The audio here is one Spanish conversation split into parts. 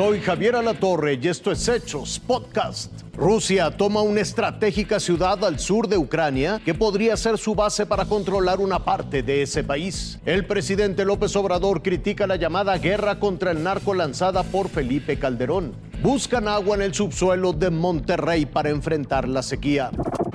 Soy Javier Alatorre y esto es Hechos Podcast. Rusia toma una estratégica ciudad al sur de Ucrania que podría ser su base para controlar una parte de ese país. El presidente López Obrador critica la llamada guerra contra el narco lanzada por Felipe Calderón. Buscan agua en el subsuelo de Monterrey para enfrentar la sequía.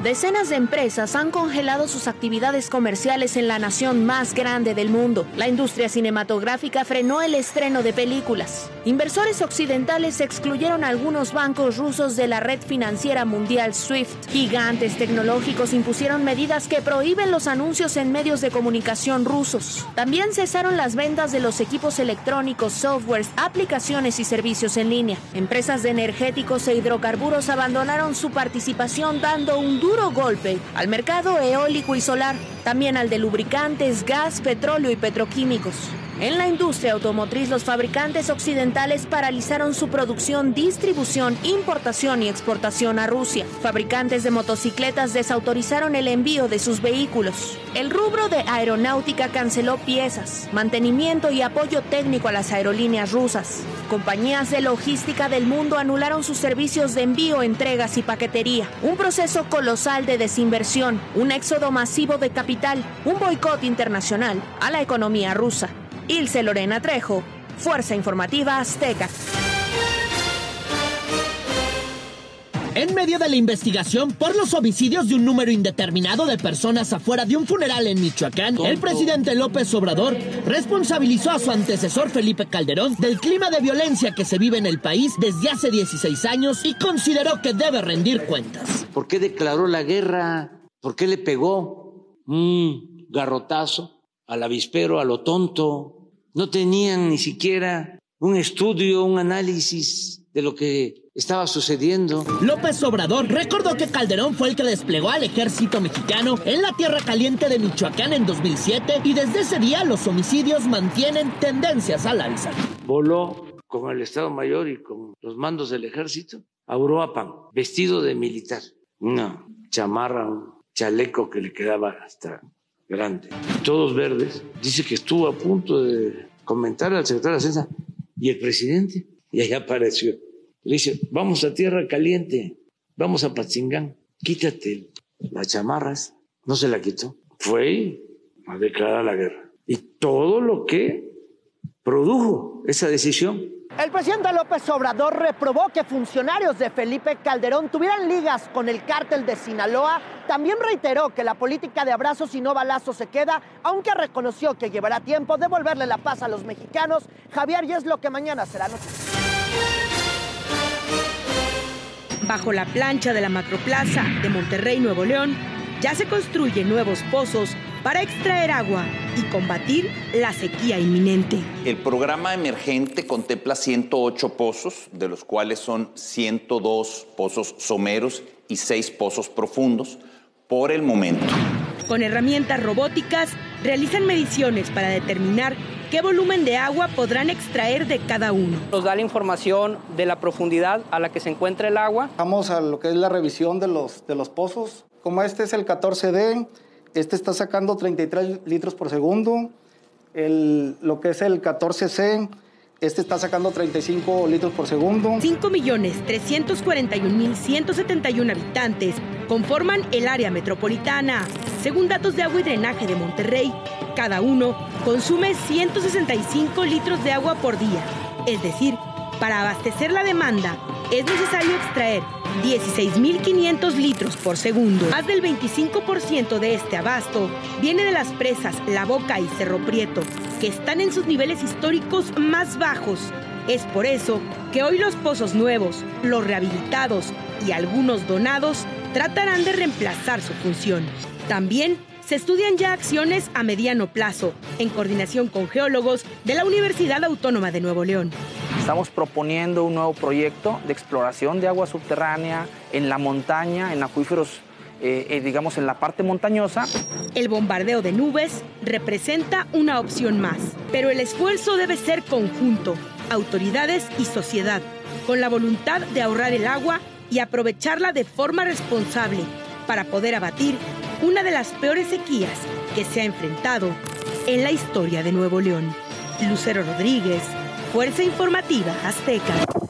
Decenas de empresas han congelado sus actividades comerciales en la nación más grande del mundo. La industria cinematográfica frenó el estreno de películas. Inversores occidentales excluyeron a algunos bancos rusos de la red financiera mundial SWIFT. Gigantes tecnológicos impusieron medidas que prohíben los anuncios en medios de comunicación rusos. También cesaron las ventas de los equipos electrónicos, softwares, aplicaciones y servicios en línea. Empresas de energéticos e hidrocarburos abandonaron su participación dando un duro golpe al mercado eólico y solar, también al de lubricantes, gas, petróleo y petroquímicos. En la industria automotriz, los fabricantes occidentales paralizaron su producción, distribución, importación y exportación a Rusia. Fabricantes de motocicletas desautorizaron el envío de sus vehículos. El rubro de aeronáutica canceló piezas, mantenimiento y apoyo técnico a las aerolíneas rusas. Compañías de logística del mundo anularon sus servicios de envío, entregas y paquetería. Un proceso colosal de desinversión, un éxodo masivo de capital, un boicot internacional a la economía rusa. Ilse Lorena Trejo, Fuerza Informativa Azteca. En medio de la investigación por los homicidios de un número indeterminado de personas afuera de un funeral en Michoacán, el presidente López Obrador responsabilizó a su antecesor Felipe Calderón del clima de violencia que se vive en el país desde hace 16 años y consideró que debe rendir cuentas. ¿Por qué declaró la guerra? ¿Por qué le pegó un garrotazo al avispero, a lo tonto? No tenían ni siquiera un estudio, un análisis de lo que estaba sucediendo. López Obrador recordó que Calderón fue el que desplegó al ejército mexicano en la Tierra Caliente de Michoacán en 2007 y desde ese día los homicidios mantienen tendencias al alza. Voló con el Estado Mayor y con los mandos del ejército a Uruapan, vestido de militar. Una chamarra, un chaleco que le quedaba hasta grande. Todos verdes. Dice que estuvo a punto de comentar al secretario de Defensa y el presidente. Y ahí apareció. Le dice, vamos a Tierra Caliente, vamos a Patzingán, quítate las chamarras. No se la quitó. Fue a declarar la guerra. Y todo lo que produjo esa decisión. El presidente López Obrador reprobó que funcionarios de Felipe Calderón tuvieran ligas con el cártel de Sinaloa. También reiteró que la política de abrazos y no balazos se queda, aunque reconoció que llevará tiempo devolverle la paz a los mexicanos. Javier, y es lo que mañana será. Bajo la plancha de la Macroplaza de Monterrey, Nuevo León, ya se construyen nuevos pozos para extraer agua y combatir la sequía inminente. El programa emergente contempla 108 pozos, de los cuales son 102 pozos someros y 6 pozos profundos por el momento. Con herramientas robóticas realizan mediciones para determinar qué volumen de agua podrán extraer de cada uno. Nos da la información de la profundidad a la que se encuentra el agua. Vamos a lo que es la revisión de los, de los pozos. Como este es el 14D, este está sacando 33 litros por segundo. El, lo que es el 14C, este está sacando 35 litros por segundo. 5.341.171 habitantes conforman el área metropolitana. Según datos de agua y drenaje de Monterrey, cada uno consume 165 litros de agua por día. Es decir, para abastecer la demanda es necesario extraer 16.500 litros por segundo. Más del 25% de este abasto viene de las presas La Boca y Cerro Prieto, que están en sus niveles históricos más bajos. Es por eso que hoy los pozos nuevos, los rehabilitados y algunos donados tratarán de reemplazar su función. También se estudian ya acciones a mediano plazo, en coordinación con geólogos de la Universidad Autónoma de Nuevo León. Estamos proponiendo un nuevo proyecto de exploración de agua subterránea en la montaña, en acuíferos, eh, eh, digamos, en la parte montañosa. El bombardeo de nubes representa una opción más, pero el esfuerzo debe ser conjunto, autoridades y sociedad, con la voluntad de ahorrar el agua y aprovecharla de forma responsable para poder abatir una de las peores sequías que se ha enfrentado en la historia de Nuevo León. Lucero Rodríguez, Fuerza Informativa Azteca.